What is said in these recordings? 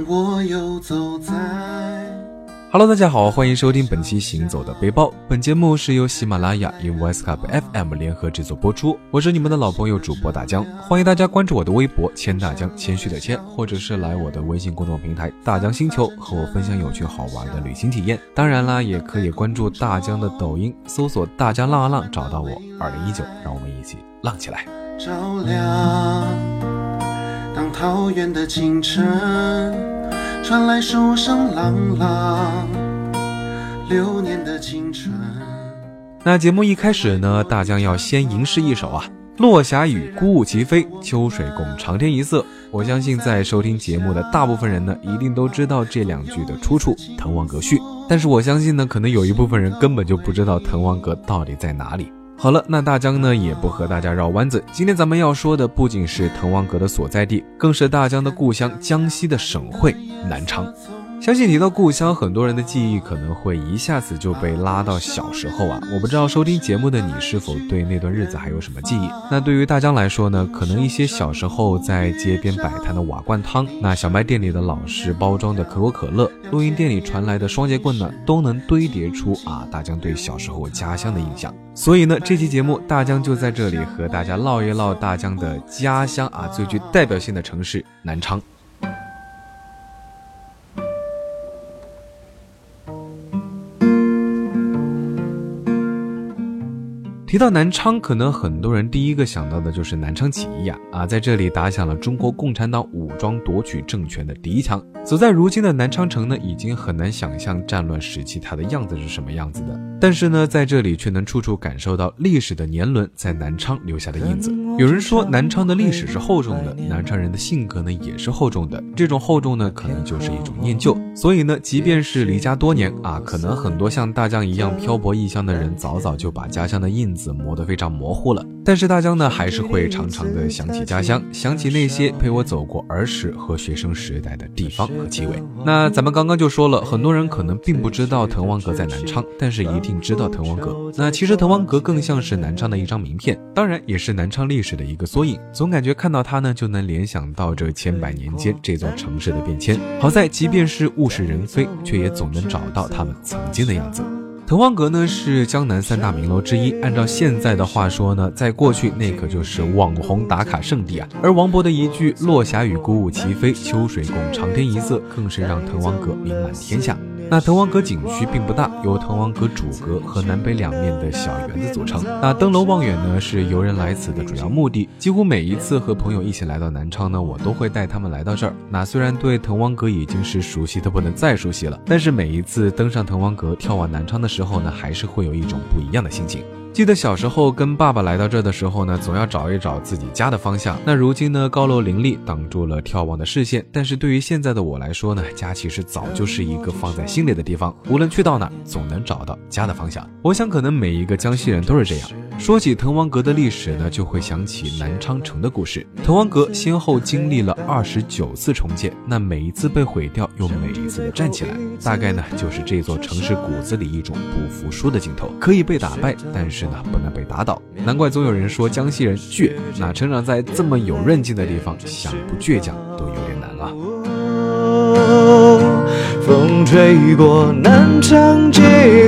让我游走在。Hello，大家好，欢迎收听本期《行走的背包》。本节目是由喜马拉雅与 Voice Cup FM 联合制作播出。我是你们的老朋友主播大江，欢迎大家关注我的微博“谦大江”，谦虚的谦，或者是来我的微信公众平台“大江星球”和我分享有趣好玩的旅行体验。当然啦，也可以关注大江的抖音，搜索“大江浪啊浪”，找到我。二零一九，让我们一起浪起来！照亮。桃源的清晨传来书声朗朗，流年的青春。那节目一开始呢，大江要先吟诗一首啊：“落霞与孤鹜齐飞，秋水共长天一色。”我相信在收听节目的大部分人呢，一定都知道这两句的出处《滕王阁序》，但是我相信呢，可能有一部分人根本就不知道滕王阁到底在哪里。好了，那大江呢也不和大家绕弯子，今天咱们要说的不仅是滕王阁的所在地，更是大江的故乡江西的省会南昌。相信提到故乡，很多人的记忆可能会一下子就被拉到小时候啊！我不知道收听节目的你是否对那段日子还有什么记忆？那对于大江来说呢，可能一些小时候在街边摆摊的瓦罐汤，那小卖店里的老式包装的可口可乐，录音店里传来的双节棍呢，都能堆叠出啊大江对小时候家乡的印象。所以呢，这期节目大江就在这里和大家唠一唠大江的家乡啊，最具代表性的城市南昌。提到南昌，可能很多人第一个想到的就是南昌起义呀、啊，在这里打响了中国共产党武装夺取政权的第一枪。走在如今的南昌城呢，已经很难想象战乱时期它的样子是什么样子的。但是呢，在这里却能处处感受到历史的年轮在南昌留下的印子。有人说南昌的历史是厚重的，南昌人的性格呢也是厚重的。这种厚重呢，可能就是一种念旧。所以呢，即便是离家多年啊，可能很多像大江一样漂泊异乡的人，早早就把家乡的印子磨得非常模糊了。但是大江呢，还是会常常的想起家乡，想起那些陪我走过儿时和学生时代的地方和气味。那咱们刚刚就说了，很多人可能并不知道滕王阁在南昌，但是一定知道滕王阁。那其实滕王阁更像是南昌的一张名片，当然也是南昌历史的一个缩影。总感觉看到它呢，就能联想到这千百年间这座城市的变迁。好在，即便是物是人非，却也总能找到他们曾经的样子。滕王阁呢是江南三大名楼之一，按照现在的话说呢，在过去那可就是网红打卡圣地啊。而王勃的一句“落霞与孤鹜齐飞，秋水共长天一色”，更是让滕王阁名满天下。那滕王阁景区并不大，由滕王阁主阁和南北两面的小园子组成。那登楼望远呢，是游人来此的主要目的。几乎每一次和朋友一起来到南昌呢，我都会带他们来到这儿。那虽然对滕王阁已经是熟悉的不能再熟悉了，但是每一次登上滕王阁，眺望南昌的时候呢，还是会有一种不一样的心情。记得小时候跟爸爸来到这的时候呢，总要找一找自己家的方向。那如今呢，高楼林立挡住了眺望的视线，但是对于现在的我来说呢，家其实早就是一个放在心里的地方。无论去到哪，总能找到家的方向。我想，可能每一个江西人都是这样。说起滕王阁的历史呢，就会想起南昌城的故事。滕王阁先后经历了二十九次重建，那每一次被毁掉，又每一次的站起来，大概呢，就是这座城市骨子里一种不服输的劲头。可以被打败，但是呢，不能被打倒。难怪总有人说江西人倔。那成长在这么有韧劲的地方，想不倔强都有点难啊。风吹过南昌街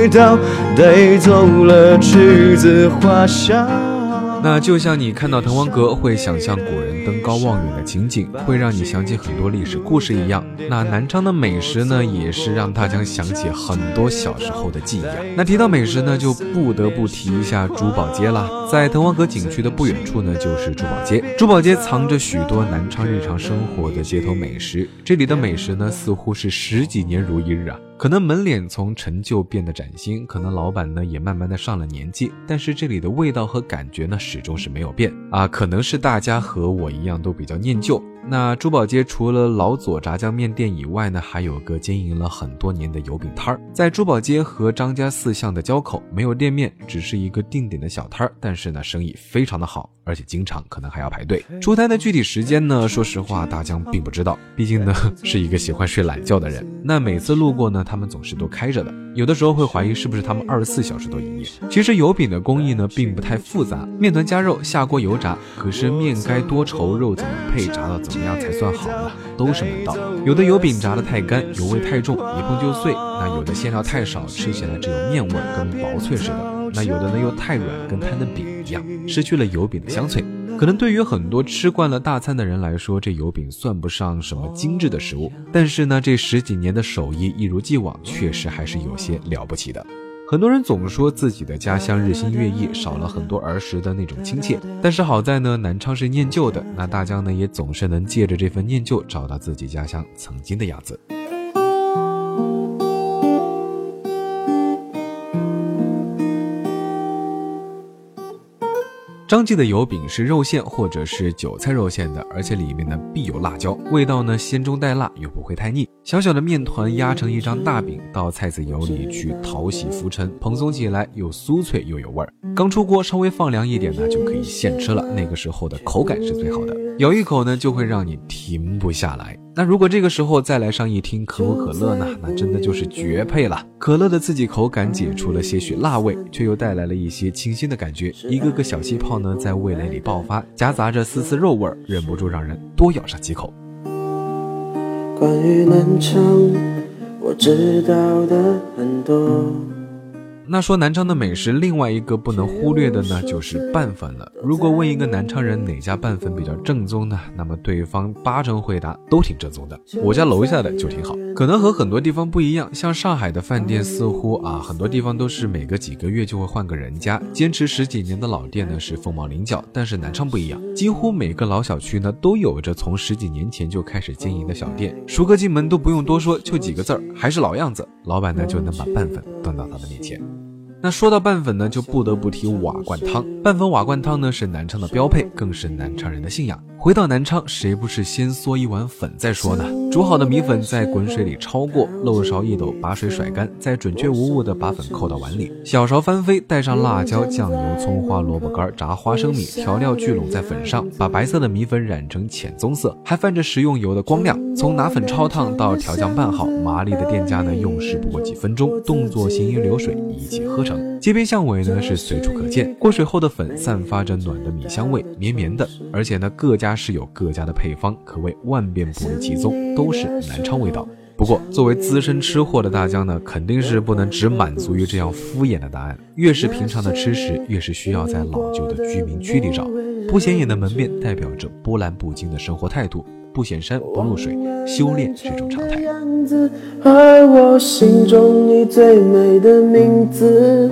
道，带走了栀子花香。那就像你看到滕王阁会想象古人登高望远的情景，会让你想起很多历史故事一样。那南昌的美食呢，也是让大家想起很多小时候的记忆啊。那提到美食呢，就不得不提一下珠宝街啦。在滕王阁景区的不远处呢，就是珠宝街。珠宝街藏着许多南昌日常生活的街头美食，这里的美食呢，似乎是十几年如一日啊。可能门脸从陈旧变得崭新，可能老板呢也慢慢的上了年纪，但是这里的味道和感觉呢始终是没有变啊。可能是大家和我一样都比较念旧。那珠宝街除了老左炸酱面店以外呢，还有个经营了很多年的油饼摊儿。在珠宝街和张家四巷的交口，没有店面，只是一个定点的小摊儿，但是呢，生意非常的好，而且经常可能还要排队。出摊的具体时间呢，说实话，大江并不知道，毕竟呢是一个喜欢睡懒觉的人。那每次路过呢，他们总是都开着的，有的时候会怀疑是不是他们二十四小时都营业。其实油饼的工艺呢，并不太复杂，面团加肉，下锅油炸。可是面该多稠，肉怎么配，炸到怎么怎么样才算好呢？都是门道。有的油饼炸得太干，油味太重，一碰就碎；那有的馅料太少，吃起来只有面味，跟薄脆似的；那有的呢又太软，跟摊的饼一样，失去了油饼的香脆。可能对于很多吃惯了大餐的人来说，这油饼算不上什么精致的食物。但是呢，这十几年的手艺一如既往，确实还是有些了不起的。很多人总说自己的家乡日新月异，少了很多儿时的那种亲切。但是好在呢，南昌是念旧的，那大家呢也总是能借着这份念旧，找到自己家乡曾经的样子。张记的油饼是肉馅或者是韭菜肉馅的，而且里面呢必有辣椒，味道呢鲜中带辣，又不会太腻。小小的面团压成一张大饼，到菜籽油里去淘洗浮尘，蓬松起来又酥脆又有味儿。刚出锅，稍微放凉一点呢，就可以现吃了。那个时候的口感是最好的，咬一口呢就会让你停不下来。那如果这个时候再来上一听可口可乐呢，那真的就是绝配了。可乐的刺激口感解除了些许辣味，却又带来了一些清新的感觉，一个个小气泡呢在味蕾里爆发，夹杂着丝丝肉味，忍不住让人多咬上几口。关于南昌，我知道的很多。那说南昌的美食，另外一个不能忽略的呢，就是拌粉了。如果问一个南昌人哪家拌粉比较正宗呢，那么对方八成回答都挺正宗的。我家楼下的就挺好。可能和很多地方不一样，像上海的饭店似乎啊，很多地方都是每隔几个月就会换个人家，坚持十几年的老店呢是凤毛麟角。但是南昌不一样，几乎每个老小区呢都有着从十几年前就开始经营的小店，熟客进门都不用多说，就几个字儿，还是老样子。老板呢就能把拌粉端到他的面前。那说到拌粉呢，就不得不提瓦罐汤。拌粉瓦罐汤呢是南昌的标配，更是南昌人的信仰。回到南昌，谁不是先嗦一碗粉再说呢？煮好的米粉在滚水里焯过，漏勺一抖，把水甩干，再准确无误的把粉扣到碗里，小勺翻飞，带上辣椒、酱油、葱花、萝卜干、炸花生米，调料聚拢在粉上，把白色的米粉染成浅棕色，还泛着食用油的光亮。从拿粉焯烫到调酱拌好，麻利的店家呢用时不过几分钟，动作行云流水，一气呵成。街边巷尾呢是随处可见，过水后的粉散发着暖的米香味，绵绵的，而且呢各家。是有各家的配方，可谓万变不离其宗，都是南昌味道。不过，作为资深吃货的大江呢，肯定是不能只满足于这样敷衍的答案。越是平常的吃食，越是需要在老旧的居民区里找。不显眼的门面，代表着波澜不惊的生活态度。不显山不露水，修炼是种常态。而我心中你最美的名字，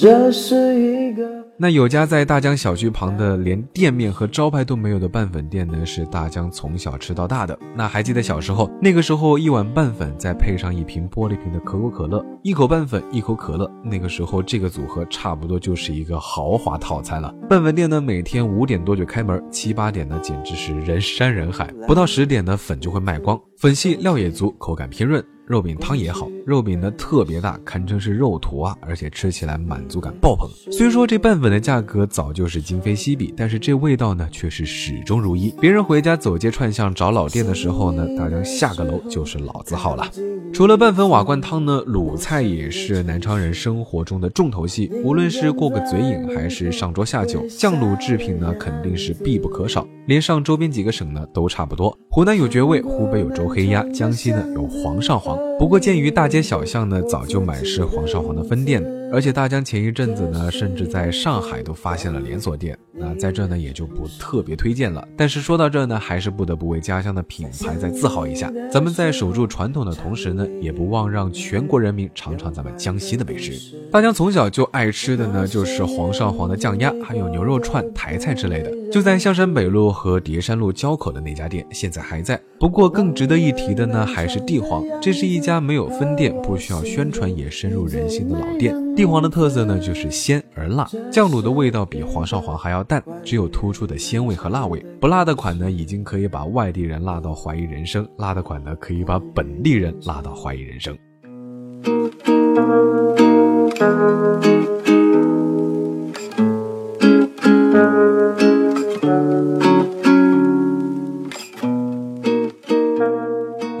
这是一个。那有家在大江小区旁的，连店面和招牌都没有的拌粉店呢，是大江从小吃到大的。那还记得小时候，那个时候一碗拌粉再配上一瓶玻璃瓶的可口可乐，一口拌粉一口可乐，那个时候这个组合差不多就是一个豪华套餐了。拌粉店呢，每天五点多就开门，七八点呢简直是人山人海，不到十点呢粉就会卖光，粉细料也足，口感偏润。肉饼汤也好，肉饼呢特别大，堪称是肉坨啊，而且吃起来满足感爆棚。虽说这拌粉的价格早就是今非昔比，但是这味道呢却是始终如一。别人回家走街串巷找老店的时候呢，大家下个楼就是老字号了。除了拌粉瓦罐汤呢，鲁菜也是南昌人生活中的重头戏。无论是过个嘴瘾，还是上桌下酒，酱卤制品呢肯定是必不可少。连上周边几个省呢都差不多。湖南有绝味，湖北有周黑鸭，江西呢有煌上煌。不过，鉴于大街小巷呢早就满是黄少皇的分店，而且大江前一阵子呢，甚至在上海都发现了连锁店，那在这呢也就不特别推荐了。但是说到这呢，还是不得不为家乡的品牌再自豪一下。咱们在守住传统的同时呢，也不忘让全国人民尝尝咱们江西的美食。大江从小就爱吃的呢，就是黄少黄的酱鸭，还有牛肉串、台菜之类的。就在象山北路和叠山路交口的那家店，现在还在。不过更值得一提的呢，还是地皇，这是一家没有分店、不需要宣传也深入人心的老店。地黄的特色呢，就是鲜而辣，酱卤的味道比黄少黄还要淡，只有突出的鲜味和辣味。不辣的款呢，已经可以把外地人辣到怀疑人生；辣的款呢，可以把本地人辣到怀疑人生。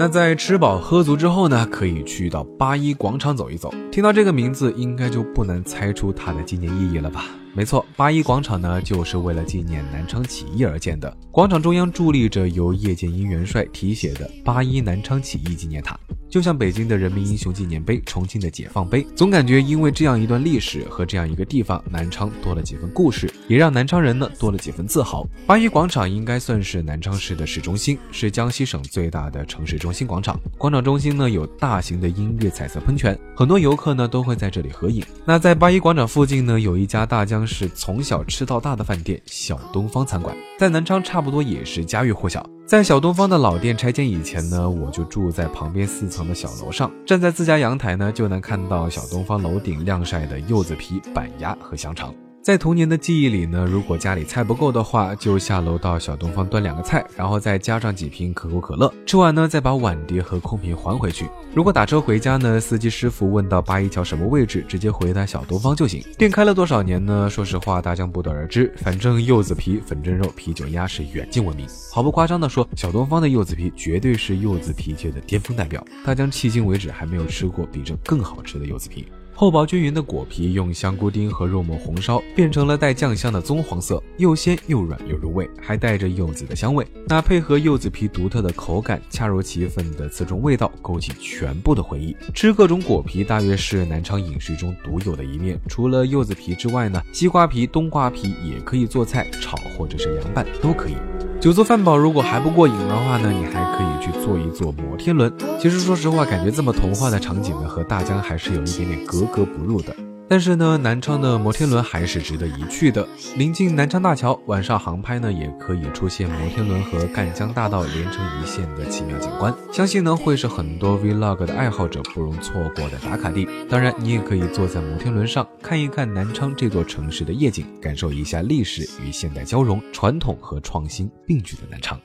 那在吃饱喝足之后呢，可以去到八一广场走一走。听到这个名字，应该就不难猜出它的纪念意义了吧？没错，八一广场呢，就是为了纪念南昌起义而建的。广场中央伫立着由叶剑英元帅题写的“八一南昌起义纪念塔”，就像北京的人民英雄纪念碑、重庆的解放碑。总感觉因为这样一段历史和这样一个地方，南昌多了几分故事，也让南昌人呢多了几分自豪。八一广场应该算是南昌市的市中心，是江西省最大的城市中心广场。广场中心呢有大型的音乐彩色喷泉，很多游客呢都会在这里合影。那在八一广场附近呢，有一家大江是从小吃到大的饭店——小东方餐馆，在南昌差不多也是家喻户晓。在小东方的老店拆迁以前呢，我就住在旁边四层的小楼上，站在自家阳台呢，就能看到小东方楼顶晾晒的柚子皮、板鸭和香肠。在童年的记忆里呢，如果家里菜不够的话，就下楼到小东方端两个菜，然后再加上几瓶可口可乐。吃完呢，再把碗碟和空瓶还回去。如果打车回家呢，司机师傅问到八一桥什么位置，直接回答小东方就行。店开了多少年呢？说实话，大江不得而知。反正柚子皮、粉蒸肉、啤酒鸭是远近闻名。毫不夸张的说，小东方的柚子皮绝对是柚子皮界的巅峰代表。大江迄今为止还没有吃过比这更好吃的柚子皮。厚薄均匀的果皮用香菇丁和肉末红烧，变成了带酱香的棕黄色，又鲜又软又入味，还带着柚子的香味。那配合柚子皮独特的口感，恰如其分的刺中味道，勾起全部的回忆。吃各种果皮大约是南昌饮食中独有的一面。除了柚子皮之外呢，西瓜皮、冬瓜皮也可以做菜炒或者是凉拌都可以。酒足饭饱，如果还不过瘾的话呢，你还可以去坐一坐摩天轮。其实说实话，感觉这么童话的场景呢，和大江还是有一点点格格不入的。但是呢，南昌的摩天轮还是值得一去的。临近南昌大桥，晚上航拍呢，也可以出现摩天轮和赣江大道连成一线的奇妙景观。相信呢，会是很多 vlog 的爱好者不容错过的打卡地。当然，你也可以坐在摩天轮上，看一看南昌这座城市的夜景，感受一下历史与现代交融、传统和创新并举的南昌。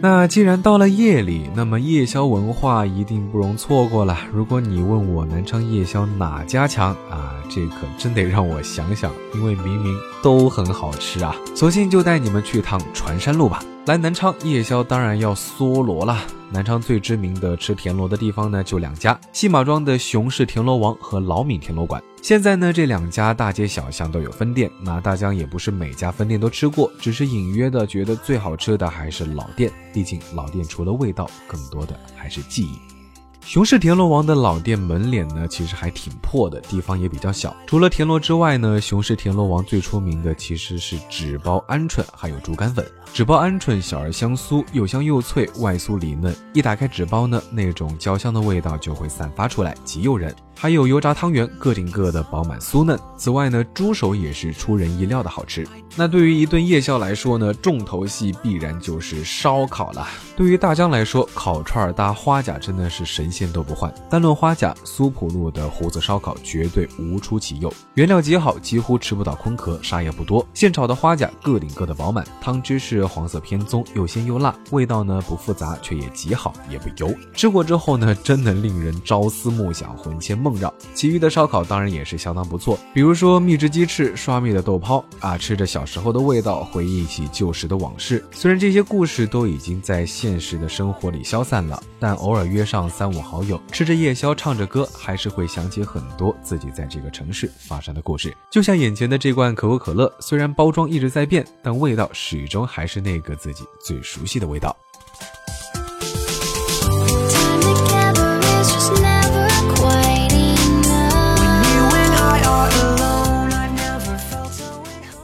那既然到了夜里，那么夜宵文化一定不容错过了。如果你问我南昌夜宵哪家强啊，这可真得让我想想，因为明明都很好吃啊。索性就带你们去趟船山路吧。来南昌夜宵当然要梭罗啦。南昌最知名的吃田螺的地方呢，就两家：西马庄的熊氏田螺王和老闽田螺馆。现在呢，这两家大街小巷都有分店。那大江也不是每家分店都吃过，只是隐约的觉得最好吃的还是老店。毕竟老店除了味道，更多的还是记忆。熊氏田螺王的老店门脸呢，其实还挺破的，地方也比较小。除了田螺之外呢，熊氏田螺王最出名的其实是纸包鹌鹑，还有猪肝粉。纸包鹌鹑小而香酥，又香又脆，外酥里嫩。一打开纸包呢，那种焦香的味道就会散发出来，极诱人。还有油炸汤圆，个顶个的饱满酥嫩。此外呢，猪手也是出人意料的好吃。那对于一顿夜宵来说呢，重头戏必然就是烧烤了。对于大江来说，烤串搭花甲真的是神仙都不换。单论花甲，苏浦路的胡子烧烤绝对无出其右，原料极好，几乎吃不到空壳，啥也不多。现炒的花甲个顶个的饱满，汤汁是黄色偏棕，又鲜又辣，味道呢不复杂，却也极好，也不油。吃过之后呢，真能令人朝思暮想，魂牵。梦绕，其余的烧烤当然也是相当不错，比如说蜜汁鸡翅、刷蜜的豆泡啊，吃着小时候的味道，回忆起旧时的往事。虽然这些故事都已经在现实的生活里消散了，但偶尔约上三五好友，吃着夜宵，唱着歌，还是会想起很多自己在这个城市发生的故事。就像眼前的这罐可口可乐，虽然包装一直在变，但味道始终还是那个自己最熟悉的味道。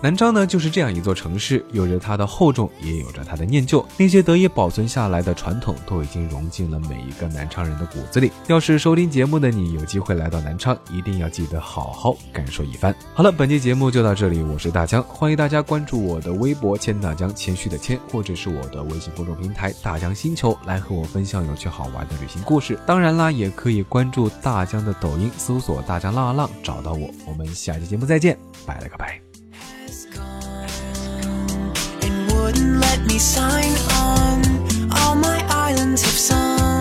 南昌呢，就是这样一座城市，有着它的厚重，也有着它的念旧。那些得以保存下来的传统，都已经融进了每一个南昌人的骨子里。要是收听节目的你有机会来到南昌，一定要记得好好感受一番。好了，本期节目就到这里，我是大江，欢迎大家关注我的微博“千大江”，谦虚的谦，或者是我的微信公众平台“大江星球”，来和我分享有趣好玩的旅行故事。当然啦，也可以关注大江的抖音，搜索“大江浪浪”，找到我。我们下期节目再见，拜了个拜。Wouldn't let me sign on. All my islands have sunk in